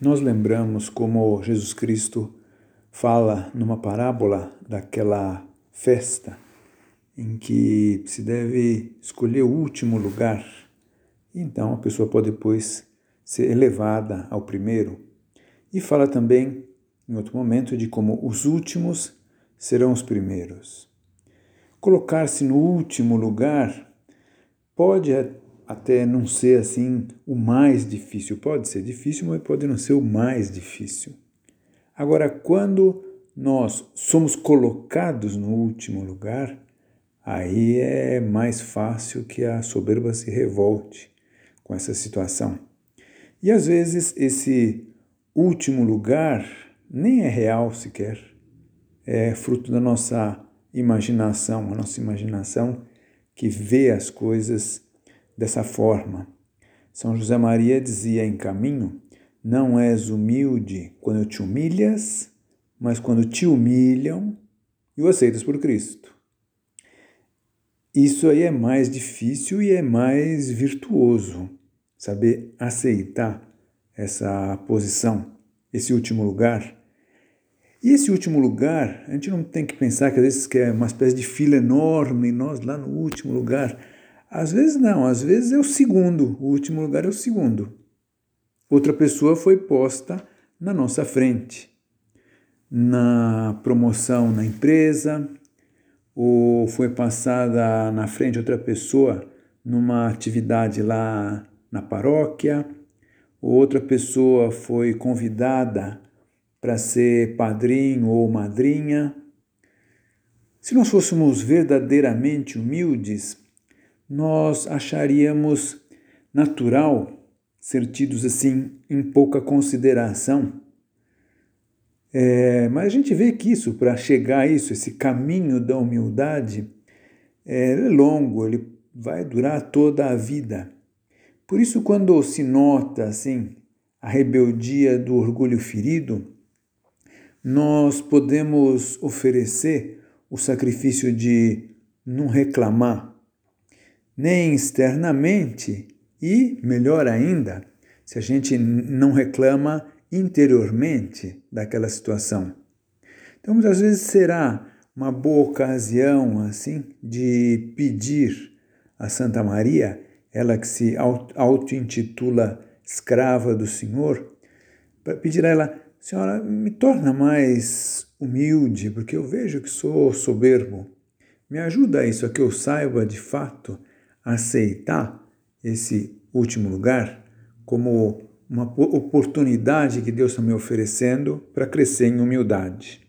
nós lembramos como Jesus Cristo fala numa parábola daquela festa em que se deve escolher o último lugar. Então a pessoa pode depois ser elevada ao primeiro. E fala também, em outro momento, de como os últimos serão os primeiros. Colocar-se no último lugar pode até não ser assim o mais difícil. Pode ser difícil, mas pode não ser o mais difícil. Agora, quando nós somos colocados no último lugar, aí é mais fácil que a soberba se revolte com essa situação. E às vezes esse último lugar nem é real sequer, é fruto da nossa imaginação, a nossa imaginação que vê as coisas dessa forma. São José Maria dizia em caminho: Não és humilde quando te humilhas, mas quando te humilham e o aceitas por Cristo. Isso aí é mais difícil e é mais virtuoso, saber aceitar essa posição, esse último lugar. E esse último lugar, a gente não tem que pensar que às vezes é uma espécie de fila enorme nós lá no último lugar. Às vezes não, às vezes é o segundo, o último lugar é o segundo. Outra pessoa foi posta na nossa frente, na promoção na empresa, ou foi passada na frente outra pessoa numa atividade lá na paróquia, ou outra pessoa foi convidada para ser padrinho ou madrinha. Se nós fôssemos verdadeiramente humildes, nós acharíamos natural ser tidos assim em pouca consideração. É, mas a gente vê que isso, para chegar a isso, esse caminho da humildade, é, é longo, ele vai durar toda a vida. Por isso, quando se nota assim a rebeldia do orgulho ferido, nós podemos oferecer o sacrifício de não reclamar, nem externamente e, melhor ainda, se a gente não reclama interiormente daquela situação. Então, muitas vezes será uma boa ocasião assim de pedir a Santa Maria, ela que se auto-intitula escrava do Senhor, para pedir a ela, Senhora, me torna mais humilde, porque eu vejo que sou soberbo. Me ajuda isso, a que eu saiba de fato aceitar esse último lugar como uma oportunidade que Deus está me oferecendo para crescer em humildade.